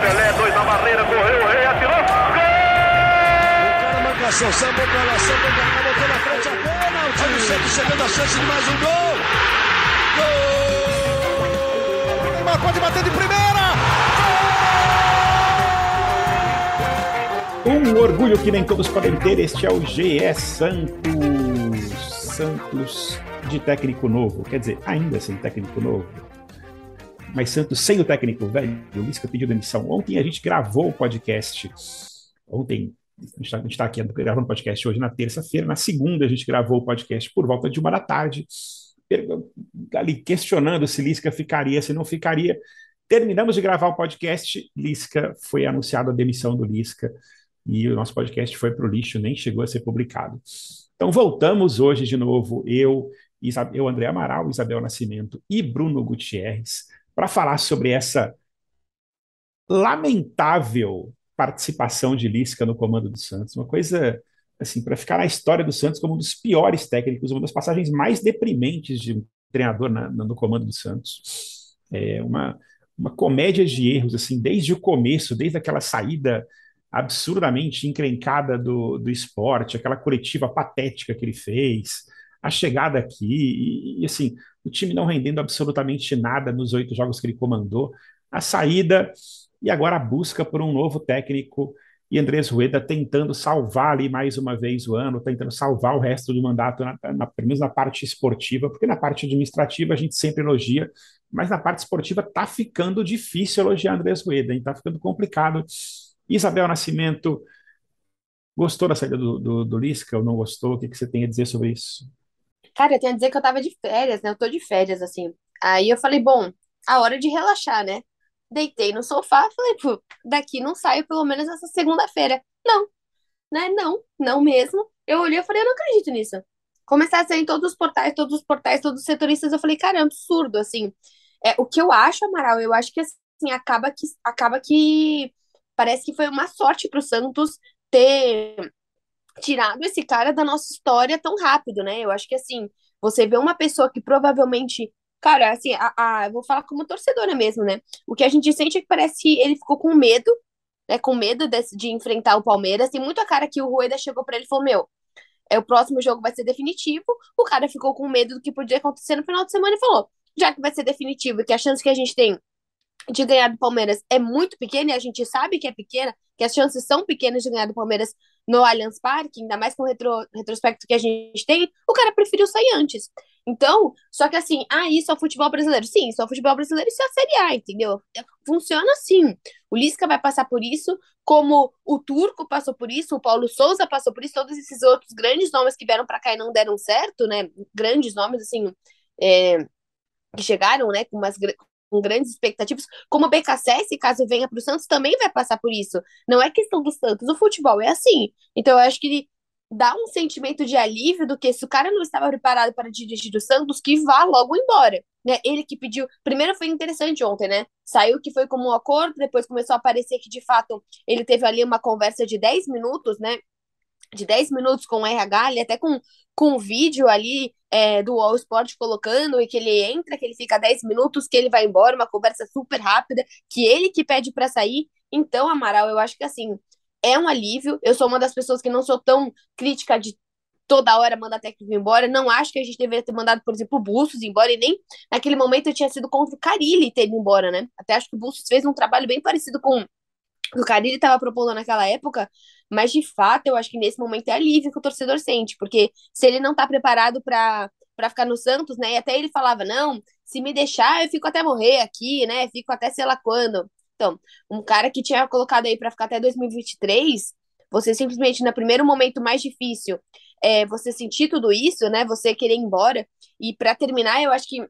Pelé, dois na barreira, correu, o rei atirou. Gol! O cara marcação, sambou pra lá, sambou pra cá, botou na frente a bola. O time sempre chegando a chance de mais um gol. Gol! Neymar pode bater de primeira. Um orgulho que nem todos podem ter, este é o GE Santos. Santos de técnico novo, quer dizer, ainda sem técnico novo. Mas Santos sem o técnico velho, o Lisca pediu demissão. Ontem a gente gravou o podcast. Ontem, a gente está tá aqui gravando o podcast hoje na terça-feira. Na segunda, a gente gravou o podcast por volta de uma da tarde, ali questionando se Lisca ficaria, se não ficaria. Terminamos de gravar o podcast, Lisca foi anunciada a demissão do Lisca e o nosso podcast foi para o lixo, nem chegou a ser publicado. Então voltamos hoje de novo, eu, eu André Amaral, Isabel Nascimento e Bruno Gutierrez, para falar sobre essa lamentável participação de Lisca no comando do Santos, uma coisa assim para ficar na história do Santos como um dos piores técnicos, uma das passagens mais deprimentes de um treinador na, no comando do Santos. É uma, uma comédia de erros assim desde o começo, desde aquela saída absurdamente encrencada do, do esporte, aquela coletiva patética que ele fez, a chegada aqui, e, e, assim, o time não rendendo absolutamente nada nos oito jogos que ele comandou, a saída e agora a busca por um novo técnico e Andrés Rueda tentando salvar ali mais uma vez o ano, tentando salvar o resto do mandato, na, na, pelo menos na parte esportiva, porque na parte administrativa a gente sempre elogia, mas na parte esportiva tá ficando difícil elogiar Andrés Rueda, hein? tá ficando complicado Isabel Nascimento, gostou da saída do, do, do Lisca ou não gostou? O que, que você tem a dizer sobre isso? Cara, eu tenho a dizer que eu tava de férias, né? Eu tô de férias, assim. Aí eu falei, bom, a hora de relaxar, né? Deitei no sofá, falei, pô, daqui não saio pelo menos essa segunda-feira. Não, né? Não, não mesmo. Eu olhei e falei, eu não acredito nisso. Começar a sair em todos os portais, todos os portais, todos os setoristas, eu falei, cara, é absurdo, assim. É, o que eu acho, Amaral, eu acho que, assim, acaba que, acaba que Parece que foi uma sorte para o Santos ter tirado esse cara da nossa história tão rápido, né? Eu acho que assim, você vê uma pessoa que provavelmente, cara, assim, a, a, vou falar como torcedora mesmo, né? O que a gente sente é que parece que ele ficou com medo, né? Com medo de, de enfrentar o Palmeiras. Tem muito a cara que o Rueda chegou para ele e falou: Meu, é, o próximo jogo vai ser definitivo. O cara ficou com medo do que podia acontecer no final de semana e falou: Já que vai ser definitivo e que a chance que a gente tem de ganhar do Palmeiras é muito pequena, e a gente sabe que é pequena, que as chances são pequenas de ganhar do Palmeiras no Allianz Parque, ainda mais com o retro, retrospecto que a gente tem, o cara preferiu sair antes. Então, só que assim, ah, isso é o futebol brasileiro. Sim, isso é o futebol brasileiro, isso é a Série A, entendeu? Funciona assim. O Lisca vai passar por isso, como o Turco passou por isso, o Paulo Souza passou por isso, todos esses outros grandes nomes que vieram para cá e não deram certo, né? Grandes nomes, assim, é, que chegaram, né, com umas com grandes expectativas, como o BKSS, caso venha para o Santos, também vai passar por isso. Não é questão do Santos, o futebol é assim. Então eu acho que dá um sentimento de alívio do que se o cara não estava preparado para dirigir o Santos, que vá logo embora. Né? Ele que pediu. Primeiro foi interessante ontem, né? Saiu que foi como um acordo, depois começou a aparecer que de fato ele teve ali uma conversa de 10 minutos, né? De 10 minutos com o RH, ele até com, com o vídeo ali é, do All Sport colocando, e que ele entra, que ele fica 10 minutos, que ele vai embora, uma conversa super rápida, que ele que pede para sair. Então, Amaral, eu acho que assim, é um alívio. Eu sou uma das pessoas que não sou tão crítica de toda hora mandar técnico embora. Não acho que a gente deveria ter mandado, por exemplo, o Bustos embora, e nem naquele momento eu tinha sido contra o Carilli ter ido embora, né? Até acho que o Bustos fez um trabalho bem parecido com o Carilli estava propondo naquela época, mas de fato eu acho que nesse momento é alívio que o torcedor sente, porque se ele não está preparado para para ficar no Santos, né? E até ele falava: "Não, se me deixar, eu fico até morrer aqui, né? Fico até sei lá quando". Então, um cara que tinha colocado aí para ficar até 2023, você simplesmente no primeiro momento mais difícil, é, você sentir tudo isso, né? Você querer ir embora. E para terminar, eu acho que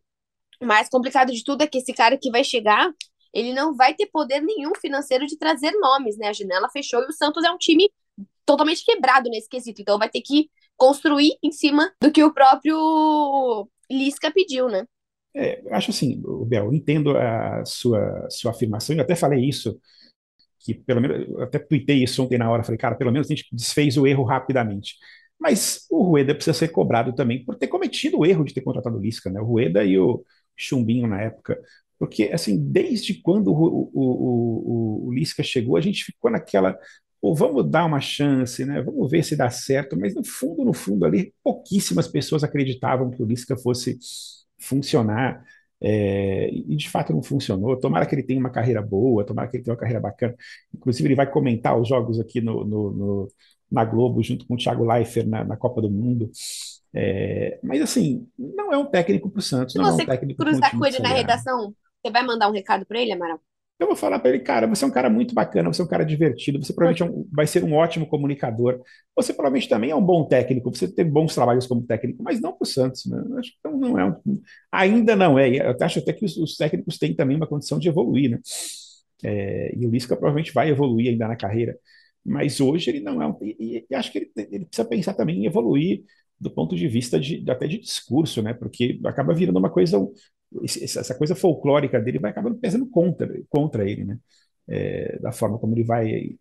o mais complicado de tudo é que esse cara que vai chegar, ele não vai ter poder nenhum financeiro de trazer nomes, né? A janela fechou e o Santos é um time totalmente quebrado nesse quesito. Então vai ter que construir em cima do que o próprio Lisca pediu, né? É, acho assim, Bel, entendo a sua, sua afirmação, eu até falei isso, que pelo menos, eu até tuitei isso ontem na hora, falei, cara, pelo menos a gente desfez o erro rapidamente. Mas o Rueda precisa ser cobrado também por ter cometido o erro de ter contratado o Lisca, né? O Rueda e o Chumbinho na época. Porque, assim, desde quando o, o, o, o Lisca chegou, a gente ficou naquela. Pô, vamos dar uma chance, né? Vamos ver se dá certo. Mas no fundo, no fundo, ali, pouquíssimas pessoas acreditavam que o Lisca fosse funcionar. É, e de fato não funcionou. Tomara que ele tenha uma carreira boa, tomara que ele tenha uma carreira bacana. Inclusive, ele vai comentar os jogos aqui no, no, no na Globo, junto com o Thiago Leifert na, na Copa do Mundo. É, mas assim, não é um técnico para o Santos, Se não é um você técnico para um cruzar time com ele na redação, você vai mandar um recado pra ele, Amaral? Eu vou falar para ele, cara, você é um cara muito bacana, você é um cara divertido, você provavelmente é um- vai ser um ótimo comunicador. Você provavelmente também é um bom técnico, você tem bons trabalhos como técnico, mas não para o Santos, né? Acho que não, não é um- ainda não é. Eu acho até que os, os técnicos têm também uma condição de evoluir, né? É, e o Lisca provavelmente vai evoluir ainda na carreira, mas hoje ele não é um. E, e acho que ele, ele precisa pensar também em evoluir do ponto de vista de, até de discurso, né? Porque acaba virando uma coisa, essa coisa folclórica dele vai acabando pesando contra, contra ele, né? É, da forma como ele vai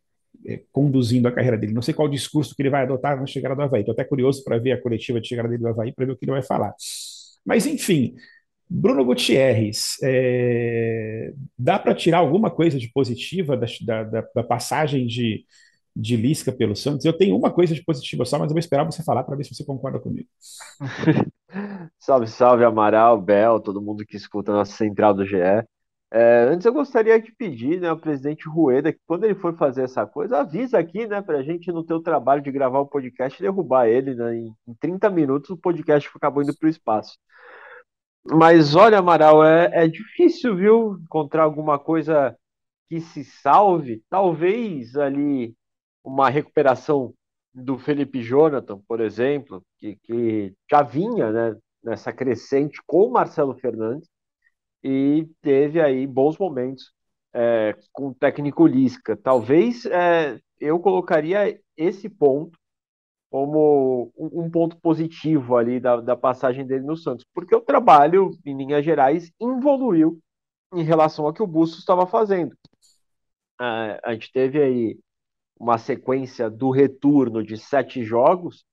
é, conduzindo a carreira dele. Não sei qual discurso que ele vai adotar na chegada do Havaí. Estou até curioso para ver a coletiva de chegada dele do Havaí para ver o que ele vai falar. Mas, enfim, Bruno Gutierrez, é, dá para tirar alguma coisa de positiva da, da, da- passagem de, de Lisca pelo Santos? Eu tenho uma coisa de positiva só, mas eu vou esperar você falar para ver se você concorda comigo. Salve, salve, Amaral, Bel, todo mundo que escuta a nossa central do GE. É, antes eu gostaria de pedir, né, ao presidente Rueda que quando ele for fazer essa coisa, avisa aqui, né, pra gente no teu trabalho de gravar o podcast e derrubar ele, né, em, em 30 minutos o podcast acabou indo pro espaço. Mas olha, Amaral, é, é difícil, viu, encontrar alguma coisa que se salve. Talvez ali uma recuperação do Felipe Jonathan, por exemplo, que, que já vinha, né, nessa crescente com o Marcelo Fernandes e teve aí bons momentos é, com o técnico Lisca. Talvez é, eu colocaria esse ponto como um, ponto positivo ali da, da passagem dele no Santos, porque o trabalho, em linhas gerais, evoluiu em relação ao que o Bustos estava fazendo. Ah, a gente teve aí uma sequência do retorno de sete jogos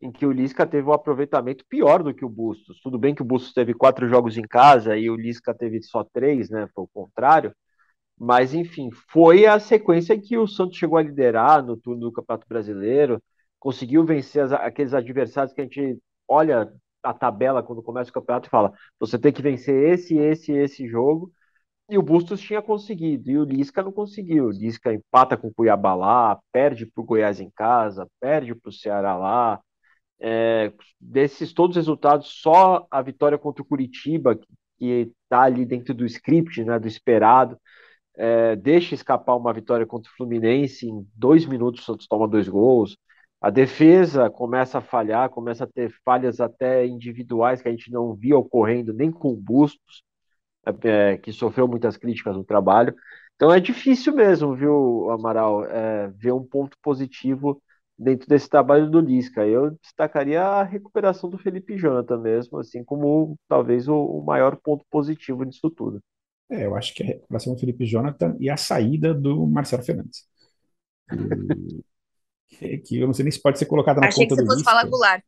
em que o Lisca teve um aproveitamento pior do que o Bustos. Tudo bem que o Bustos teve quatro jogos em casa e o Lisca teve só três, né? Foi o contrário. Mas, enfim, foi a sequência em que o Santos chegou a liderar no turno do Campeonato Brasileiro, conseguiu vencer as- aqueles adversários que a gente olha a tabela quando começa o campeonato e fala: você tem que vencer esse, esse esse jogo. E o Bustos tinha conseguido, e o Lisca não conseguiu. O Lisca empata com o Cuiabá lá, perde para o Goiás em casa, perde para o Ceará lá. É, desses todos os resultados, só a vitória contra o Curitiba, que está ali dentro do script, né, do esperado, é, deixa escapar uma vitória contra o Fluminense. Em dois minutos, o Santos toma dois gols. A defesa começa a falhar, começa a ter falhas até individuais que a gente não via ocorrendo nem com o Bustos é, que sofreu muitas críticas no trabalho. Então é difícil mesmo, viu, Amaral, é, ver um ponto positivo dentro desse trabalho do Lisca. Eu destacaria a recuperação do Felipe Jonathan mesmo, assim como talvez o, o maior ponto positivo disso tudo. É, eu acho que a recuperação do Felipe Jonathan e a saída do Marcelo Fernandes. Que, que eu não sei nem se pode ser colocada na Achei que conta você do fosse falar. Goulart.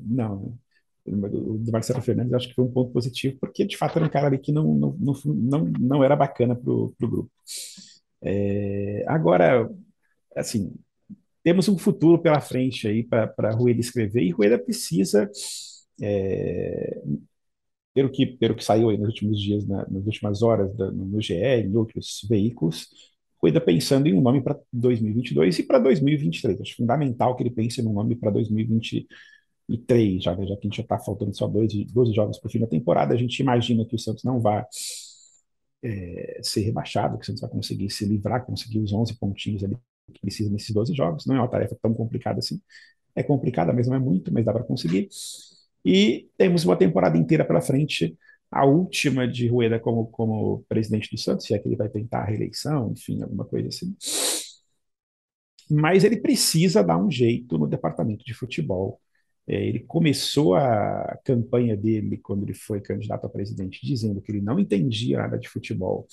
Não, do Marcelo Fernandes acho que foi um ponto positivo, porque de fato era um cara ali que não, não, não, não, era bacana pro, pro grupo. É, agora, assim, temos um futuro pela frente aí para Rueda escrever, e Rueda precisa, é, pelo que, pelo que saiu aí nos últimos dias, na- nas últimas horas da- no GE, em outros veículos, Rueda pensando em um nome para 2022 e para 2023. Acho fundamental que ele pense num nome para 2023, já, já que a gente já está faltando só dois, 12 jogos para o fim da temporada, a gente imagina que o Santos não vai é, ser rebaixado, que o Santos vai conseguir se livrar, conseguir os 11 pontinhos ali que precisa nesses 12 jogos. Não é uma tarefa tão complicada assim. É complicada, mas não é muito, mas dá para conseguir. E temos uma temporada inteira pela frente, a última de Rueda como, como presidente do Santos, se é que ele vai tentar a reeleição, enfim, alguma coisa assim. Mas ele precisa dar um jeito no departamento de futebol. É, ele começou a campanha dele quando ele foi candidato a presidente, dizendo que ele não entendia nada de futebol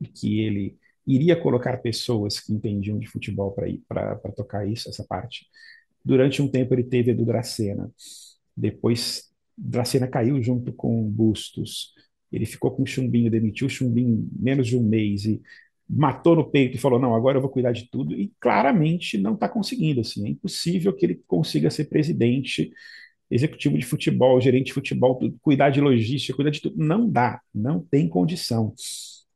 e que ele iria colocar pessoas que entendiam de futebol para tocar isso, essa parte. Durante um tempo ele teve Edu Dracena. Depois Dracena caiu junto com Bustos. Ele ficou com Chumbinho, demitiu Chumbinho menos de um mês e matou no peito e falou: Não, agora eu vou cuidar de tudo. E claramente não está conseguindo. Assim, é impossível que ele consiga ser presidente, executivo de futebol, gerente de futebol, cuidar de logística, cuidar de tudo. Não dá, não tem condição.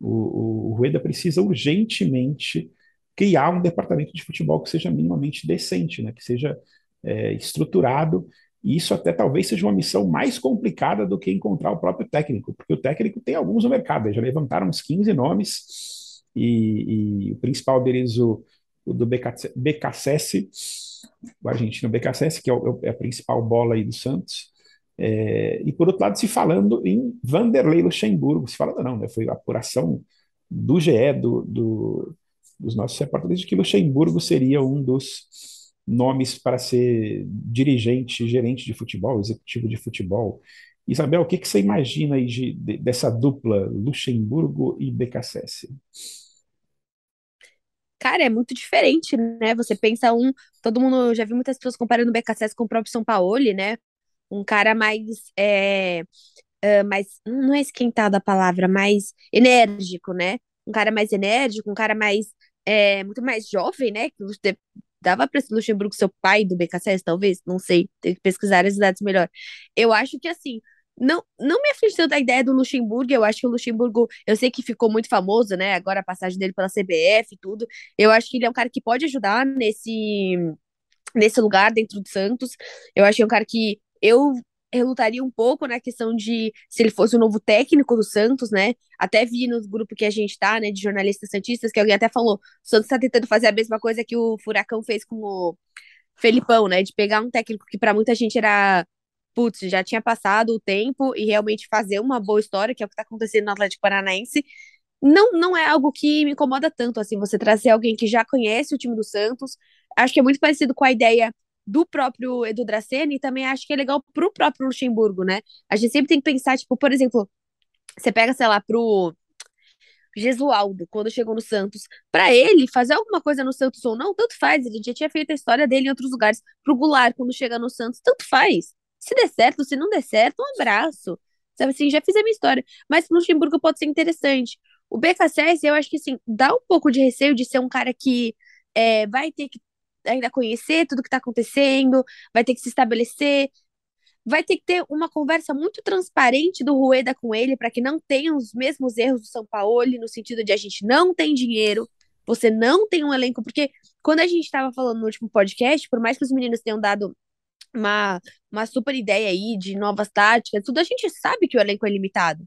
O, o, o Rueda precisa urgentemente criar um departamento de futebol que seja minimamente decente, né? que seja é, estruturado. E isso até talvez seja uma missão mais complicada do que encontrar o próprio técnico, porque o técnico tem alguns no mercado, já levantaram uns 15 nomes, e, e o principal deles, o, o do BKSS, o argentino BKSS, que é, o, é a principal bola aí do Santos, é, e por outro lado, se falando em Vanderlei Luxemburgo, se falando não, né, foi a apuração do GE, do, do, dos nossos repórteres, de que Luxemburgo seria um dos nomes para ser dirigente, gerente de futebol, executivo de futebol. Isabel, o que, que você imagina aí de, de, dessa dupla Luxemburgo e BKSS? Cara, é muito diferente, né? Você pensa um. Todo mundo já viu muitas pessoas comparando o BKSS com o próprio São Paulo, né? um cara mais, é, uh, mais, não é esquentado a palavra, mais enérgico, né? Um cara mais enérgico, um cara mais, é, muito mais jovem, né? Que dava para esse Luxemburgo seu pai do BKSS, talvez, não sei, tem que pesquisar as idades melhor. Eu acho que assim, não, não me aflige tanto a ideia do Luxemburgo, eu acho que o Luxemburgo, eu sei que ficou muito famoso, né, agora a passagem dele pela CBF e tudo, eu acho que ele é um cara que pode ajudar nesse, nesse lugar dentro do Santos, eu acho que é um cara que eu relutaria um pouco na questão de se ele fosse o novo técnico do Santos, né? Até vi no grupo que a gente tá, né, de jornalistas santistas, que alguém até falou, o Santos tá tentando fazer a mesma coisa que o Furacão fez com o Felipão, né, de pegar um técnico que para muita gente era putz, já tinha passado o tempo e realmente fazer uma boa história, que é o que tá acontecendo no Atlético Paranaense. Não, não é algo que me incomoda tanto, assim, você trazer alguém que já conhece o time do Santos. Acho que é muito parecido com a ideia do próprio Edu Dracena e também acho que é legal pro próprio Luxemburgo, né? A gente sempre tem que pensar, tipo, por exemplo, você pega, sei lá, pro Gesualdo, quando chegou no Santos, para ele fazer alguma coisa no Santos ou não, tanto faz, ele já tinha feito a história dele em outros lugares. Pro Goulart, quando chega no Santos, tanto faz. Se der certo, se não der certo, um abraço. Sabe assim, já fiz a minha história. Mas Luxemburgo pode ser interessante. O BKSS, eu acho que assim, dá um pouco de receio de ser um cara que é, vai ter que ainda conhecer tudo que está acontecendo, vai ter que se estabelecer, vai ter que ter uma conversa muito transparente do Rueda com ele para que não tenha os mesmos erros do São Paulo, no sentido de a gente não tem dinheiro, você não tem um elenco, porque quando a gente estava falando no último podcast, por mais que os meninos tenham dado uma, uma super ideia aí de novas táticas, tudo, a gente sabe que o elenco é limitado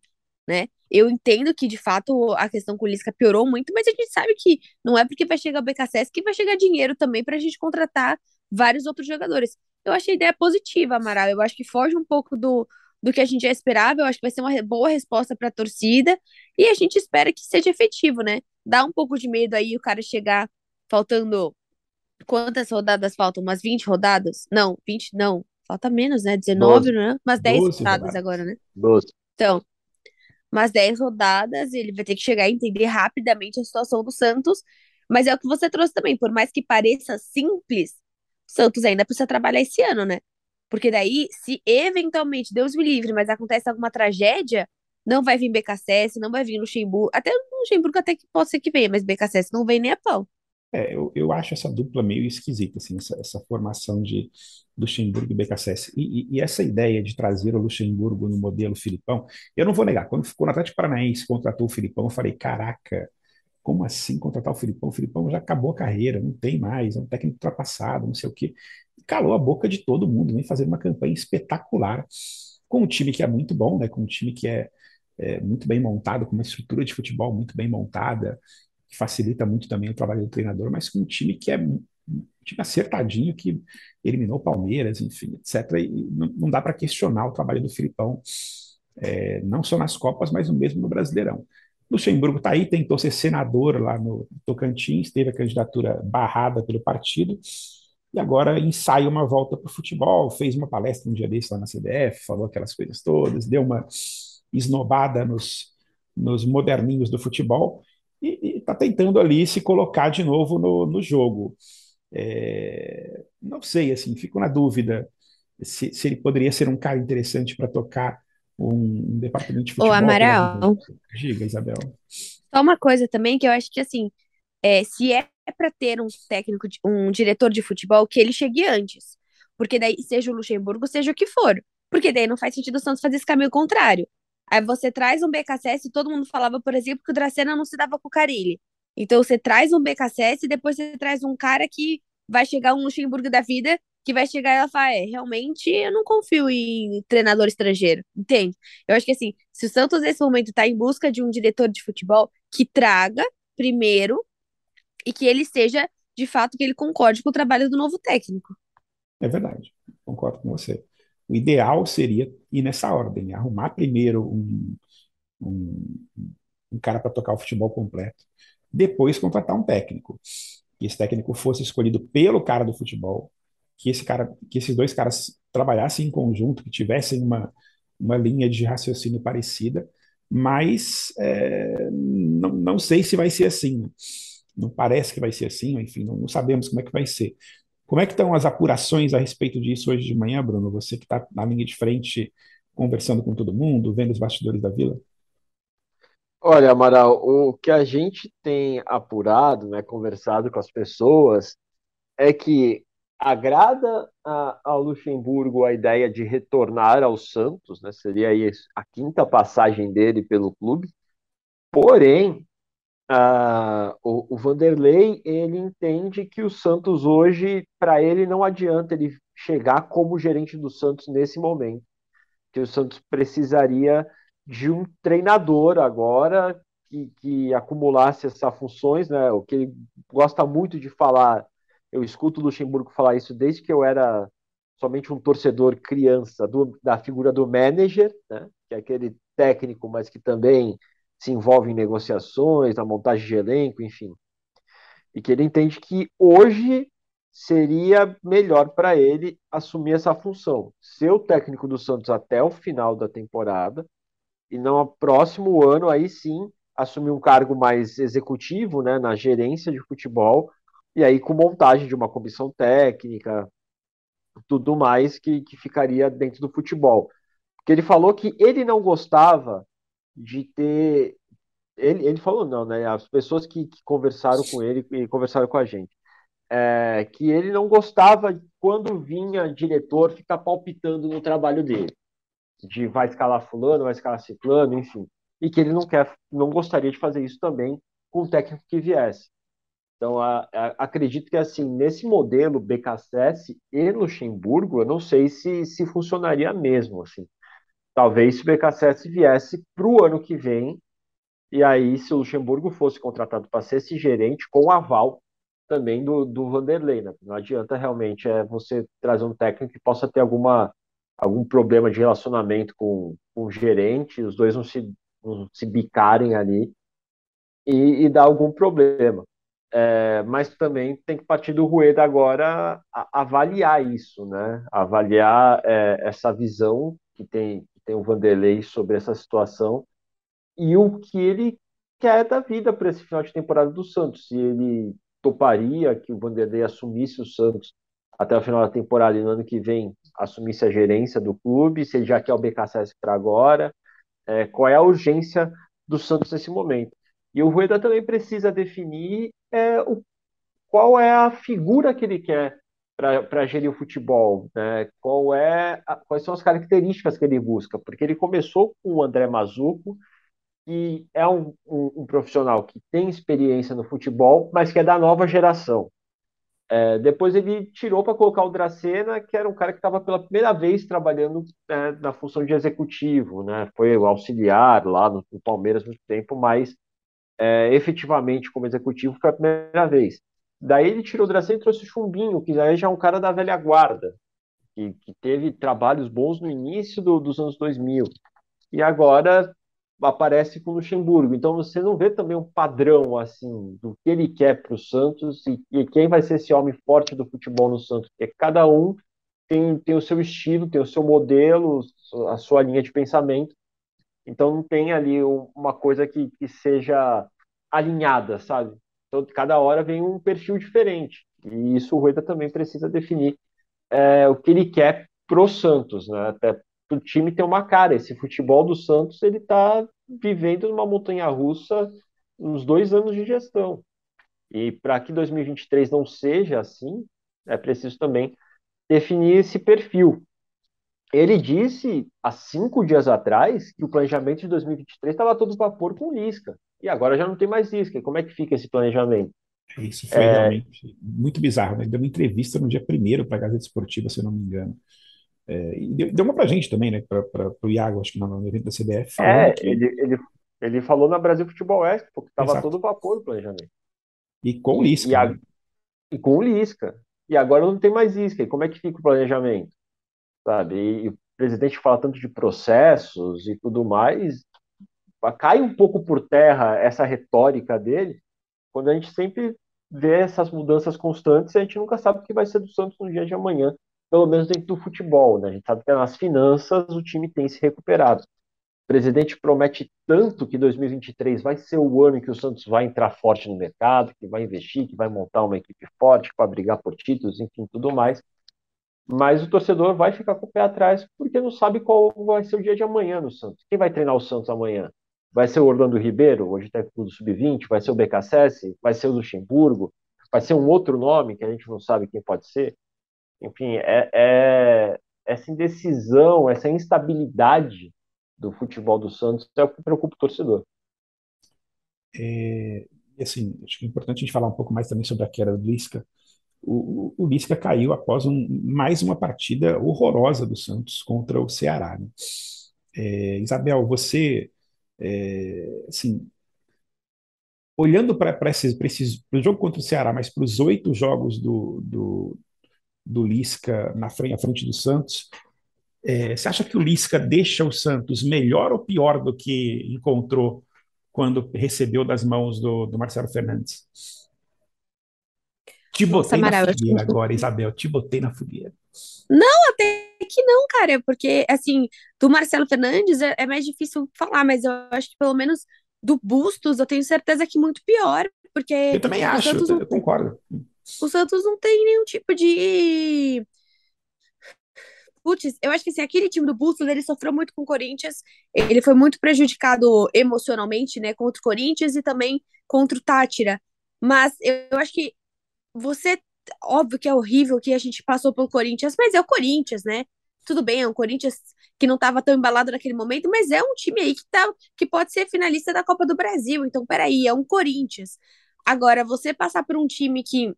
né? Eu entendo que, de fato, a questão com o Lisca piorou muito, mas a gente sabe que não é porque vai chegar o BKSS que vai chegar dinheiro também para a gente contratar vários outros jogadores. Eu achei a ideia positiva, Amaral. Eu acho que foge um pouco do, do que a gente já esperava. Eu acho que vai ser uma boa resposta para a torcida. E a gente espera que seja efetivo, né? Dá um pouco de medo aí o cara chegar faltando. Quantas rodadas faltam? Umas 20 rodadas? Não, 20 não. Falta menos, né? 19, 12. né? Umas 10 rodadas, agora, né? 12. Então, umas 10 rodadas, ele vai ter que chegar a entender rapidamente a situação do Santos. Mas é o que você trouxe também, por mais que pareça simples, o Santos ainda precisa trabalhar esse ano, né? Porque daí, se eventualmente, Deus me livre, mas acontece alguma tragédia, não vai vir BKSS, não vai vir Luxemburgo. Até Luxemburgo até que pode ser que venha, mas BKSS não vem nem a pau. É, eu, eu acho essa dupla meio esquisita, assim, essa, essa formação de Luxemburgo e BKSS. E, e, e, essa ideia de trazer o Luxemburgo no modelo Filipão, eu não vou negar, quando ficou no Atlético Paranaense, contratou o Filipão, eu falei, caraca, como assim contratar o Filipão? O Filipão já acabou a carreira, não tem mais, é um técnico ultrapassado, não sei o quê. E calou a boca de todo mundo, vem fazendo uma campanha espetacular, com um time que é muito bom, né, com um time que é, é muito bem montado, com uma estrutura de futebol muito bem montada, que facilita muito também o trabalho do treinador, mas com um time que é um time acertadinho, que eliminou o Palmeiras, enfim, etc. E não, não dá para questionar o trabalho do Filipão, é, não só nas Copas, mas mesmo no Brasileirão. Luxemburgo está aí, tentou ser senador lá no Tocantins, teve a candidatura barrada pelo partido, e agora ensaia uma volta para o futebol, fez uma palestra um dia desse lá na CBF, falou aquelas coisas todas, deu uma esnobada nos, nos moderninhos do futebol, está tentando ali se colocar de novo no, no jogo. É, não sei, assim, fico na dúvida se, se ele poderia ser um cara interessante para tocar um, um, departamento de futebol. Ô, Amaral. Diga, Isabel. Só uma coisa também que eu acho que, assim, é, se é para ter um técnico, um diretor de futebol, que ele chegue antes. Porque daí, seja o Luxemburgo, seja o que for. Porque daí não faz sentido o Santos fazer esse caminho contrário. Aí você traz um BKSS e todo mundo falava, por exemplo, que o Dracena não se dava com o Carilli. Então você traz um BKSS e depois você traz um cara que vai chegar um Luxemburgo da vida, que vai chegar e ela fala, é, realmente eu não confio em treinador estrangeiro, entende? Eu acho que assim, se o Santos nesse momento está em busca de um diretor de futebol que traga primeiro e que ele seja, de fato, que ele concorde com o trabalho do novo técnico. É verdade, concordo com você. O ideal seria ir nessa ordem, arrumar primeiro um, um, um cara para tocar o futebol completo, depois contratar um técnico. Que esse técnico fosse escolhido pelo cara do futebol, que esse cara, que esses dois caras trabalhassem em conjunto, que tivessem uma, uma linha de raciocínio parecida, mas é, não, não sei se vai ser assim. Não parece que vai ser assim, enfim, não, não sabemos como é que vai ser. Como é que estão as apurações a respeito disso hoje de manhã, Bruno? Você que está na linha de frente, conversando com todo mundo, vendo os bastidores da Vila? Olha, Amaral, o que a gente tem apurado, né, conversado com as pessoas, é que agrada a, ao Luxemburgo a ideia de retornar ao Santos, né, seria aí a quinta passagem dele pelo clube, porém, Uh, o, o, Vanderlei ele entende que o Santos hoje, para ele, não adianta ele chegar como gerente do Santos nesse momento. Que o Santos precisaria de um treinador agora que, que acumulasse essas funções, né? O que ele gosta muito de falar, eu escuto o Luxemburgo falar isso desde que eu era somente um torcedor criança do, da figura do manager, né? Que é aquele técnico, mas que também se envolve em negociações, na montagem de elenco, enfim. E que ele entende que hoje seria melhor para ele assumir essa função, ser o técnico do Santos até o final da temporada e no próximo ano aí sim assumir um cargo mais executivo, né, na gerência de futebol e aí com montagem de uma comissão técnica, tudo mais que, que ficaria dentro do futebol. Porque ele falou que ele não gostava de ter. Ele, ele falou não, né? As pessoas que, que conversaram com ele e conversaram com a gente. É, que ele não gostava quando vinha diretor ficar palpitando no trabalho dele. De vai escalar fulano, vai escalar ciclano, enfim. E que ele não quer, não gostaria de fazer isso também com o técnico que viesse. Então, a, a, acredito que assim, nesse modelo BKSS e Luxemburgo, eu não sei se, se funcionaria mesmo. Assim. Talvez se o BKSS viesse para o ano que vem, e aí se o Luxemburgo fosse contratado para ser esse gerente com aval também do, do Vanderlei, né? Não adianta realmente é você trazer um técnico que possa ter alguma, algum problema de relacionamento com, com o gerente, os dois não se, não se bicarem ali e, e dar algum problema. É, mas também tem que partir do Rueda agora a, avaliar isso, né? Avaliar é, essa visão que tem tem o Vanderlei sobre essa situação e o que ele quer da vida para esse final de temporada do Santos. Se ele toparia que o Vanderlei assumisse o Santos até o final da temporada e no ano que vem assumisse a gerência do clube, se ele já quer o BKSS para agora, é, qual é a urgência do Santos nesse momento. E o Rueda também precisa definir é, o, qual é a figura que ele quer para gerir o futebol, né? Qual é a, quais são as características que ele busca? Porque ele começou com o André Mazuco, que é um, um, um profissional que tem experiência no futebol, mas que é da nova geração. É, depois ele tirou para colocar o Dracena, que era um cara que estava pela primeira vez trabalhando né, na função de executivo, né? Foi auxiliar lá no, no Palmeiras muito tempo, mas é, efetivamente como executivo foi a primeira vez. Daí ele tirou o Dracen e trouxe o Chumbinho, que já é um cara da velha guarda, que, que teve trabalhos bons no início do, dos anos 2000. E agora aparece com o Luxemburgo. Então você não vê também um padrão assim do que ele quer para o Santos e, e, quem vai ser esse homem forte do futebol no Santos. Porque cada um tem, tem o seu estilo, tem o seu modelo, a sua linha de pensamento. Então não tem ali uma coisa que, que seja alinhada, sabe? Então, cada hora vem um perfil diferente. E isso o Rueda também precisa definir é, o que ele quer pro Santos, né? Até o time ter uma cara. Esse futebol do Santos ele está vivendo numa montanha russa uns dois anos de gestão. E para que 2023 não seja assim, é preciso também definir esse perfil. Ele disse há cinco dias atrás que o planejamento de 2023 estava todo vapor com Lisca. E agora já não tem mais. E como é que fica esse planejamento? Isso foi é... realmente muito bizarro. Né? Ele deu uma entrevista no dia primeiro para a Gazeta Esportiva, se eu não me engano. É, e deu, deu, uma para a gente também, né? Para o Iago, acho que no evento da CBF. É, que... ele, ele, ele falou na Brasil Futebol Expo que estava todo vapor o planejamento. E com o Lisca. E, a... né? e com o Lisca. E agora não tem mais Lisca. Como é que fica o planejamento? Sabe? E, e o presidente fala tanto de processos e tudo mais. Cai um pouco por terra essa retórica dele, quando a gente sempre vê essas mudanças constantes a gente nunca sabe o que vai ser do Santos no dia de amanhã, pelo menos dentro do futebol. Né? A gente sabe que nas finanças o time tem se recuperado. O presidente promete tanto que 2023 vai ser o ano em que o Santos vai entrar forte no mercado, que vai investir, que vai montar uma equipe forte para brigar por títulos, enfim, tudo mais. Mas o torcedor vai ficar com o pé atrás porque não sabe qual vai ser o dia de amanhã no Santos. Quem vai treinar o Santos amanhã? Vai ser o Orlando Ribeiro, hoje técnico do Sub-20? Vai ser o BKSS? Vai ser o Luxemburgo? Vai ser um outro nome que a gente não sabe quem pode ser? Enfim, é, é essa indecisão, essa instabilidade do futebol do Santos é o que preocupa o torcedor. É, assim, acho que é importante a gente falar um pouco mais também sobre a queda do Lisca. O, o, o Lisca caiu após um, mais uma partida horrorosa do Santos contra o Ceará. Né? É, Isabel, você, é, assim, olhando para esses, esses, o jogo contra o Ceará, mas para os oito jogos do, do, do Lisca na frente, à frente do Santos, é, você acha que o Lisca deixa o Santos melhor ou pior do que encontrou quando recebeu das mãos do, do Marcelo Fernandes? Te botei Nossa, na fogueira agora, Isabel, te botei na fogueira. Não, até que não, cara, porque, assim, do Marcelo Fernandes é, é mais difícil falar, mas eu acho que pelo menos do Bustos eu tenho certeza que muito pior, porque... Eu também acho, eu, eu concordo. O Santos não tem nenhum tipo de Putz, eu acho que assim, aquele time do Bustos, ele sofreu muito com o Corinthians, ele foi muito prejudicado emocionalmente, né, contra o Corinthians e também contra o Tátira. Mas eu, eu acho que você, óbvio que é horrível que a gente passou pelo Corinthians, mas é o Corinthians, né? Tudo bem, é um Corinthians que não estava tão embalado naquele momento, mas é um time aí que, tá, que pode ser finalista da Copa do Brasil. Então, peraí, é um Corinthians. Agora, você passar por um time que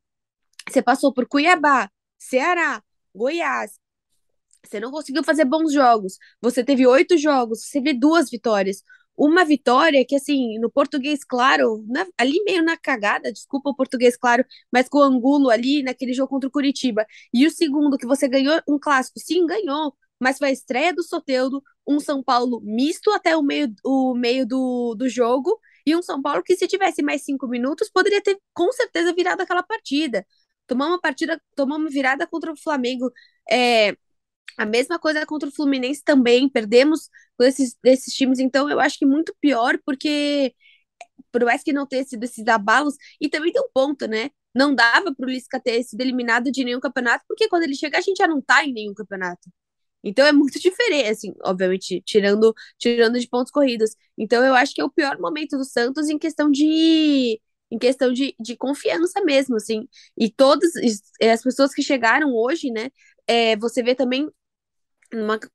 você passou por Cuiabá, Ceará, Goiás, você não conseguiu fazer bons jogos. Você teve oito jogos, você teve duas vitórias. Uma vitória que, assim, no português claro, na, ali meio na cagada, desculpa o português claro, mas com o Angulo ali naquele jogo contra o Curitiba. E o segundo, que você ganhou um clássico. Sim, ganhou, mas foi a estreia do Soteudo, um São Paulo misto até o meio, o meio do, do jogo, e um São Paulo que, se tivesse mais cinco minutos, poderia ter com certeza virado aquela partida. Tomar uma partida, tomar uma virada contra o Flamengo. É, a mesma coisa contra o Fluminense também, perdemos esses, esses times, então eu acho que muito pior, porque por mais que não tenha sido esses abalos, e também tem um ponto, né? Não dava para o Lisca ter sido eliminado de nenhum campeonato, porque quando ele chegar a gente já não tá em nenhum campeonato. Então é muito diferente, assim, obviamente, tirando, tirando de pontos corridos. Então eu acho que é o pior momento do Santos em questão de em questão de, de confiança mesmo, assim. E todas as pessoas que chegaram hoje, né, é, você vê também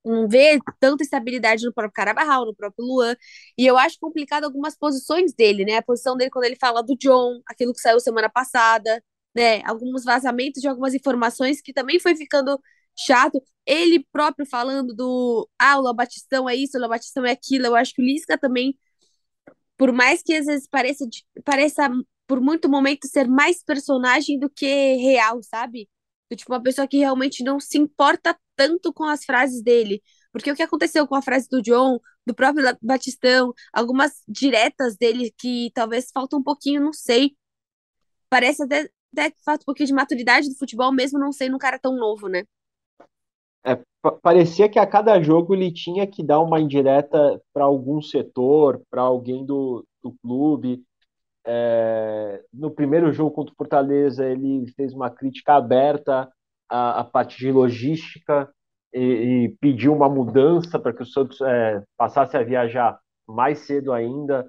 não vê tanta estabilidade no próprio Carabarral, no próprio Luan. E eu acho complicado algumas posições dele, né? A posição dele quando ele fala do John, aquilo que saiu semana passada, né? Alguns vazamentos de algumas informações que também foi ficando chato. Ele próprio falando do ah, o Batistão é isso, o Batistão é aquilo. Eu acho que o Lisca também, por mais que às vezes pareça, pareça por muito momento ser mais personagem do que real, sabe? Do, tipo, uma pessoa que realmente não se importa tanto com as frases dele. Porque o que aconteceu com a frase do John, do próprio Batistão, algumas diretas dele que talvez faltam um pouquinho, não sei. Parece até, até falta um pouquinho de maturidade do futebol, mesmo não sendo um cara tão novo, né? É, parecia que a cada jogo ele tinha que dar uma indireta para algum setor, para alguém do, do clube. É, no primeiro jogo contra o Fortaleza, ele fez uma crítica aberta à, à parte de logística e, e, pediu uma mudança para que o Santos é, passasse a viajar mais cedo ainda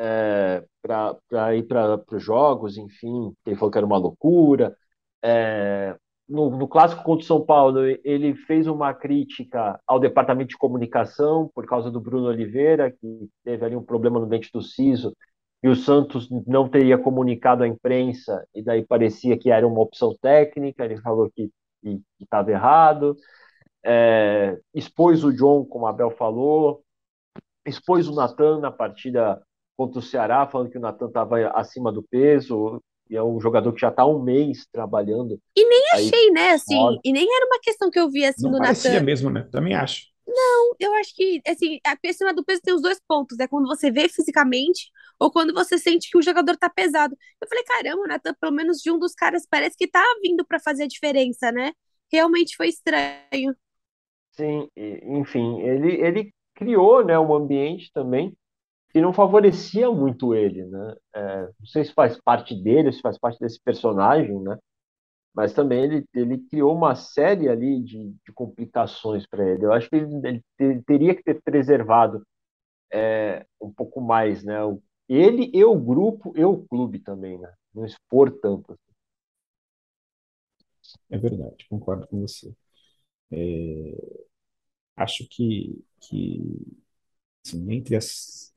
é, para ir para os jogos, enfim, ele falou que era uma loucura. É, no, no, clássico contra o São Paulo, ele fez uma crítica ao departamento de comunicação por causa do Bruno Oliveira, que teve ali um problema no dente do siso, e o Santos não teria comunicado à imprensa, e daí parecia que era uma opção técnica, ele falou que estava errado. É, expôs o John, como a Abel falou, expôs o Natan na partida contra o Ceará, falando que o Natan estava acima do peso, e é um jogador que já está um mês trabalhando. E nem achei, né, assim, e nem era uma questão que eu vi assim Não do parecia Natan. mesmo, né? Também acho. Não, eu acho que, assim, a acima do peso tem os dois pontos, é quando você vê fisicamente ou quando você sente que o jogador tá pesado. Eu falei, caramba, o Natan, pelo menos de um dos caras, parece que tá vindo para fazer a diferença, né? Realmente foi estranho. Sim, enfim, ele, ele criou, né, um ambiente também que não favorecia muito ele, né? É, não sei se faz parte dele, se faz parte desse personagem, né? Mas também ele, ele criou uma série ali de, de complicações para ele. Eu acho que ele, ele, teria que ter preservado é, um pouco mais, né? Ele e o grupo e o clube também, né? Não expor tanto. É verdade, concordo com você. É, acho que, que assim, entre as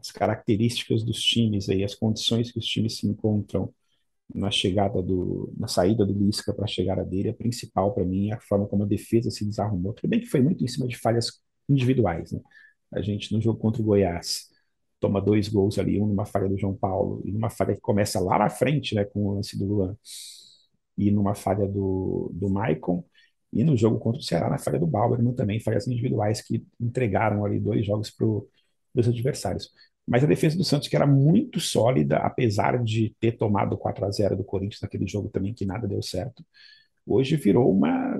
as características dos times aí, as condições que os times se encontram na chegada do, na saída do Lisca para a chegada dele, a principal para mim é a forma como a defesa se desarrumou. Tudo bem que foi muito em cima de falhas individuais, né? A gente no jogo contra o Goiás toma dois gols ali, um numa falha do João Paulo e numa falha que começa lá na frente, né, com o lance do Luan e numa falha do, do Maicon e no jogo contra o Ceará na falha do Bauerman também, falhas individuais que entregaram ali dois jogos para os adversários. Mas a defesa do Santos, que era muito sólida, apesar de ter tomado 4 a 0 do Corinthians naquele jogo também, que nada deu certo, hoje virou uma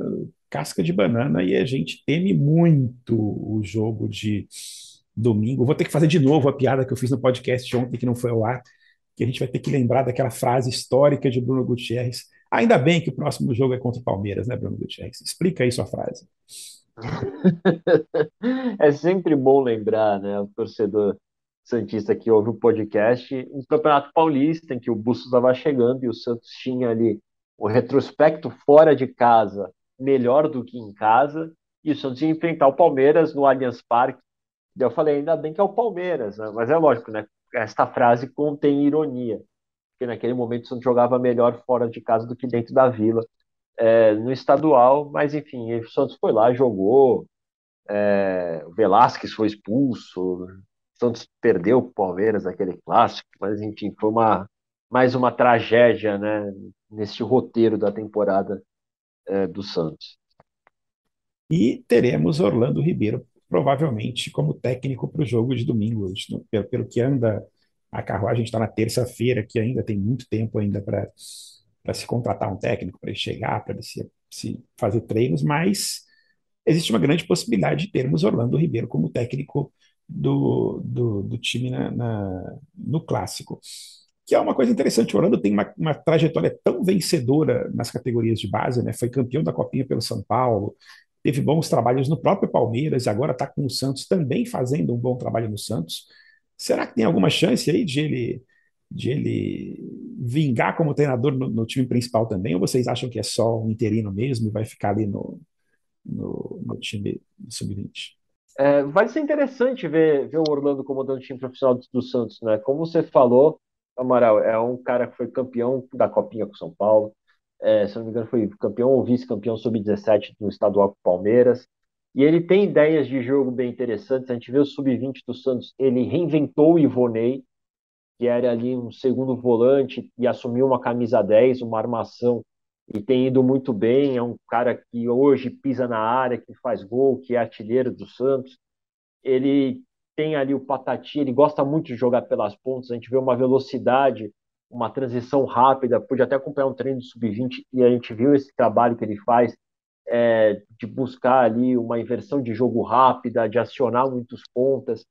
casca de banana e a gente teme muito o jogo de domingo. Vou ter que fazer de novo a piada que eu fiz no podcast ontem, que não foi ao ar, que a gente vai ter que lembrar daquela frase histórica de Bruno Gutierrez. Ainda bem que o próximo jogo é contra o Palmeiras, né, Bruno Gutierrez? Explica aí sua frase. é sempre bom lembrar, né, o torcedor Santista que ouve o podcast, um Campeonato Paulista em que o Bustos estava chegando e o Santos tinha ali o retrospecto fora de casa melhor do que em casa, e o Santos ia enfrentar o Palmeiras no Allianz Parque. Eu falei, ainda bem que é o Palmeiras, né? mas é lógico, né? Esta frase contém ironia, porque naquele momento o Santos jogava melhor fora de casa do que dentro da vila, é, no estadual, mas enfim, o Santos foi lá, jogou, é, o Velasquez foi expulso, Santos perdeu o Palmeiras naquele clássico, mas enfim, foi uma mais uma tragédia, né, nesse roteiro da temporada é, do Santos. E teremos Orlando Ribeiro provavelmente como técnico para o jogo de domingo. Pelo, pelo que anda a carruagem, está na terça-feira, que ainda tem muito tempo ainda para se contratar um técnico, para ele chegar, para se, se fazer treinos, mas existe uma grande possibilidade de termos Orlando Ribeiro como técnico do, do, do time na, na, no clássico. Que é uma coisa interessante, o Orlando tem uma, uma trajetória tão vencedora nas categorias de base, né? Foi campeão da Copinha pelo São Paulo, teve bons trabalhos no próprio Palmeiras e agora está com o Santos também fazendo um bom trabalho no Santos. Será que tem alguma chance aí de ele, de ele vingar como treinador no, no time principal também? Ou vocês acham que é só um interino mesmo e vai ficar ali no, no, no time sub-20? É, vai ser interessante ver, ver o Orlando comandando o time profissional do, do Santos, né? Como você falou, Amaral, é um cara que foi campeão da Copinha com São Paulo, é, se não me engano, foi campeão ou vice-campeão sub-17 no estadual com Palmeiras. E ele tem ideias de jogo bem interessantes. A gente vê o sub-20 do Santos, ele reinventou o Ivonei, que era ali um segundo volante e assumiu uma camisa 10, uma armação e tem ido muito bem. É um cara que hoje pisa na área, que faz gol, que é artilheiro do Santos. Ele tem ali o Patati, ele gosta muito de jogar pelas pontas. A gente vê uma velocidade, uma transição rápida. Pude até acompanhar um treino do sub-20 e a gente viu esse trabalho que ele faz é, de buscar ali uma inversão de jogo rápida, de acionar muitos pontas.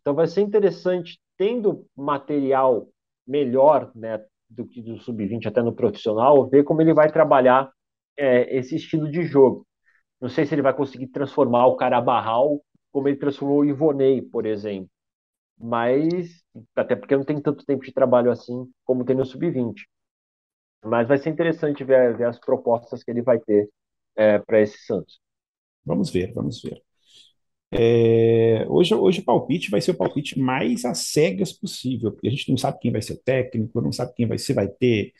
Então vai ser interessante, tendo material melhor, né, do que do sub-20 até no profissional, ver como ele vai trabalhar é, esse estilo de jogo. Não sei se ele vai conseguir transformar o Carabarral como ele transformou o Ivonei, por exemplo. Mas, até porque não tem tanto tempo de trabalho assim como tem no sub-20. Mas vai ser interessante ver, ver as propostas que ele vai ter é, para esse Santos. Vamos ver, vamos ver. É, hoje, hoje o palpite vai ser o palpite mais às cegas possível, porque a gente não sabe quem vai ser o técnico, não sabe quem vai ser, vai ter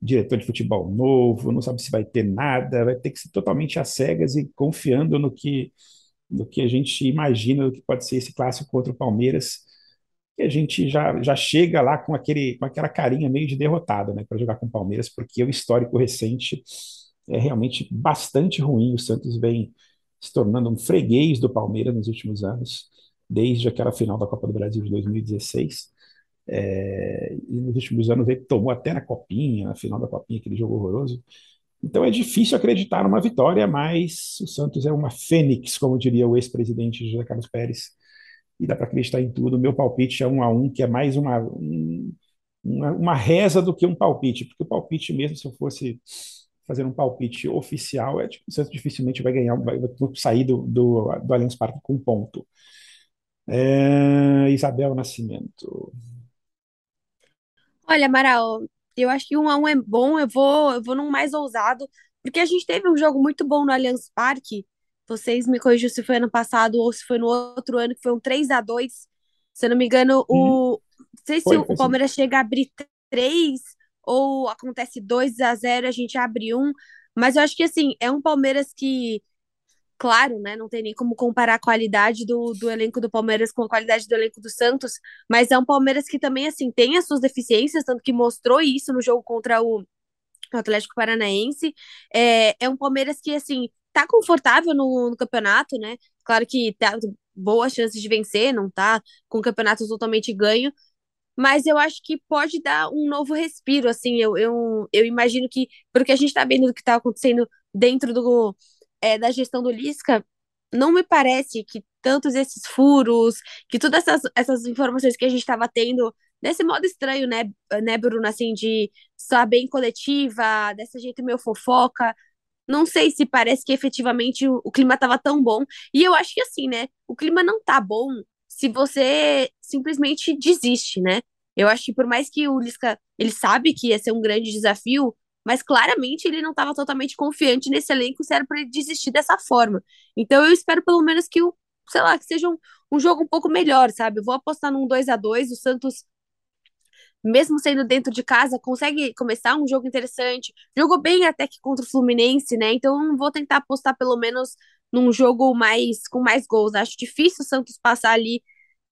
diretor de futebol novo, não sabe se vai ter nada, vai ter que ser totalmente às cegas e confiando no que, no que a gente imagina do que pode ser esse clássico contra o Palmeiras, que a gente já, já chega lá com, aquele, com aquela carinha meio de derrotado, né, para jogar com o Palmeiras, porque o histórico recente é realmente bastante ruim. O Santos vem se tornando um freguês do Palmeiras nos últimos anos, desde aquela final da Copa do Brasil de 2016. É, e nos últimos anos ele tomou até na Copinha, na final da Copinha, aquele jogo horroroso. Então é difícil acreditar numa vitória, mas o Santos é uma fênix, como diria o ex-presidente José Carlos Pérez, e dá para acreditar em tudo. Meu palpite é um a um, que é mais uma, um, uma, uma reza do que um palpite, porque o palpite mesmo, se eu fosse fazer um palpite oficial, é tipo, dificilmente vai ganhar, vai, vai sair do, do, do Allianz Parque com ponto. É, Isabel Nascimento. Olha, Amaral, eu acho que um a um é bom, eu vou, eu vou num mais ousado, porque a gente teve um jogo muito bom no Allianz Parque. Vocês me corrijam se foi ano passado ou se foi no outro ano, que foi um 3 a 2 Se eu não me engano, o. Não sei se foi, o Palmeiras chega a abrir 3 ou acontece 2 a 0 a gente abre um. Mas eu acho que assim, é um Palmeiras que, claro, né? Não tem nem como comparar a qualidade do, do elenco do Palmeiras com a qualidade do elenco do Santos, mas é um Palmeiras que também, assim, tem as suas deficiências, tanto que mostrou isso no jogo contra o, o Atlético Paranaense. É, é um Palmeiras que, assim, tá confortável no, no campeonato, né? Claro que tá boas chances de vencer, não tá com o campeonato totalmente ganho, mas eu acho que pode dar um novo respiro, assim, eu, eu, eu imagino que, porque a gente está vendo o que está acontecendo dentro do, é, da gestão do Lisca, não me parece que tantos esses furos, que todas essas, essas informações que a gente estava tendo desse modo estranho, né, né, Bruno, assim, de só bem coletiva, desse jeito meio fofoca, não sei se parece que efetivamente o, o clima estava tão bom, e eu acho que assim, né, o clima não tá bom se você simplesmente desiste, né? Eu acho que por mais que o Lisca, ele sabe que ia ser um grande desafio, mas claramente ele não estava totalmente confiante nesse elenco se era para ele desistir dessa forma. Então eu espero pelo menos que o, sei lá, que seja um, um jogo um pouco melhor, sabe? Eu vou apostar num 2 a 2 o Santos mesmo sendo dentro de casa, consegue começar um jogo interessante. Jogou bem até que contra o Fluminense, né? Então vou tentar apostar pelo menos num jogo mais com mais gols. Acho difícil o Santos passar ali.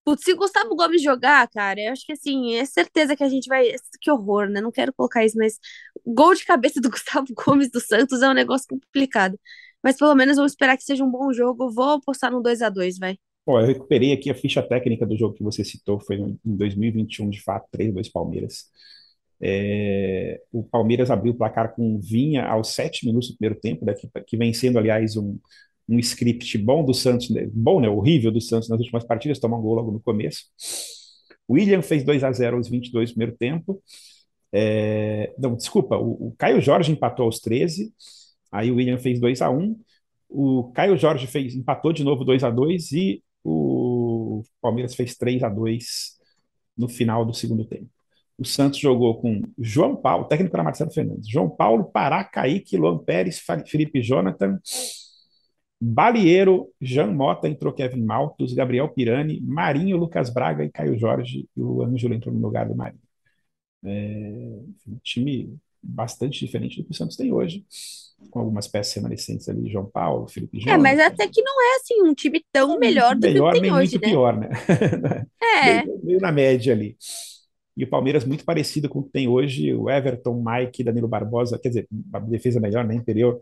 Putz, se o Gustavo Gomes jogar, cara, eu acho que assim, é certeza que a gente vai. Que horror, né? Não quero colocar isso, mas gol de cabeça do Gustavo Gomes do Santos é um negócio complicado. Mas pelo menos vamos esperar que seja um bom jogo. Vou apostar no 2 a 2 vai. Bom, eu recuperei aqui a ficha técnica do jogo que você citou, foi em 2021, de fato, 3-2 Palmeiras. É, o Palmeiras abriu o placar com Vinha aos 7 minutos do primeiro tempo, né, que, vem sendo, aliás, um, um script bom do Santos, né, bom, né, horrível do Santos nas últimas partidas, toma um gol logo no começo. William fez 2 a 0 aos 22 do primeiro tempo. É, não, desculpa, o, o, Caio Jorge empatou aos 13, aí o William fez 2 a 1 o Caio Jorge fez, empatou de novo 2 a 2 e o Palmeiras fez 3 a 2 no final do segundo tempo. O Santos jogou com João Paulo, técnico era Marcelo Fernandes, João Paulo, Pará, Kaique, Luan Pérez, Felipe Jonathan, Balieiro, Jean Mota, entrou Kevin Maltos, Gabriel Pirani, Marinho, Lucas Braga e Caio Jorge, e o Ângelo entrou no lugar do Marinho. É, time bastante diferente do que o Santos tem hoje, com algumas peças remanescentes ali, João Paulo, Felipe Jonathan. É, mas até que não é assim um time tão melhor do melhor, que tem hoje, muito né? pior, né? É. meio, meio na média ali. E o Palmeiras muito parecido com o que tem hoje, o Everton, Mike, Danilo Barbosa, quer dizer, a defesa melhor, né, interior,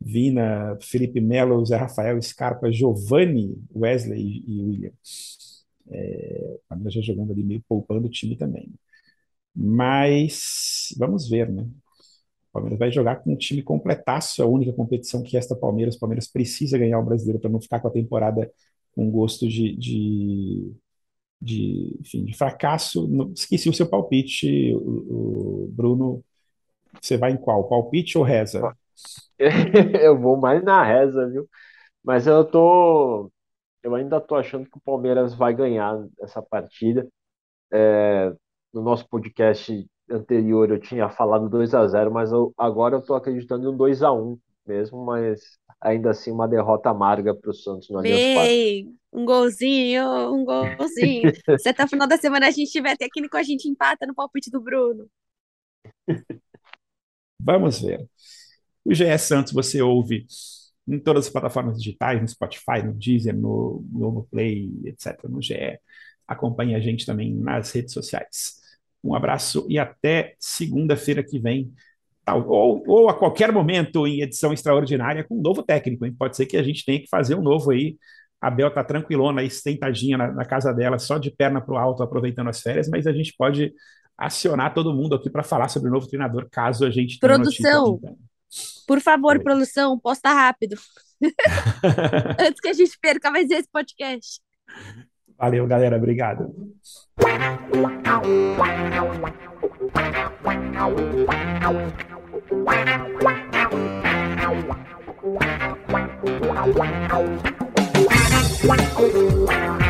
Vina, Felipe Melo, Zé Rafael, Scarpa, Giovanni, Wesley e William. É, o Palmeiras já jogando ali meio poupando o time também. Mas vamos ver, né? O Palmeiras vai jogar com um time completaço, a única competição que resta Palmeiras. O Palmeiras precisa ganhar o brasileiro para não ficar com a temporada com gosto de, de de, enfim, de fracasso. Esqueci o seu palpite, o, o Bruno. Você vai em qual? Palpite ou reza? Eu vou mais na reza, viu? Mas eu tô. Eu ainda tô achando que o Palmeiras vai ganhar essa partida. É, no nosso podcast anterior eu tinha falado 2 a 0 mas eu, agora eu tô acreditando em um 2 a 1 mesmo, mas ainda assim uma derrota amarga para o Santos no Parque. Um golzinho, um golzinho. Se até o final da semana a gente tiver técnico, a gente empata no palpite do Bruno. Vamos ver. O GE Santos você ouve em todas as plataformas digitais, no Spotify, no Deezer, no Globoplay, etc., no GE. Acompanhe a gente também nas redes sociais. Um abraço e até segunda-feira que vem ou, ou, a qualquer momento em edição extraordinária com um novo técnico. Hein? Pode ser que a gente tenha que fazer um novo aí. A Bel tá tranquilona aí, sentadinha na, na casa dela, só de perna para o alto, aproveitando as férias, mas a gente pode acionar todo mundo aqui para falar sobre o novo treinador, caso a gente tenha Produção, por favor, produção, posta rápido. Antes que a gente perca mais esse podcast. Valeu, galera. Obrigado. Wow.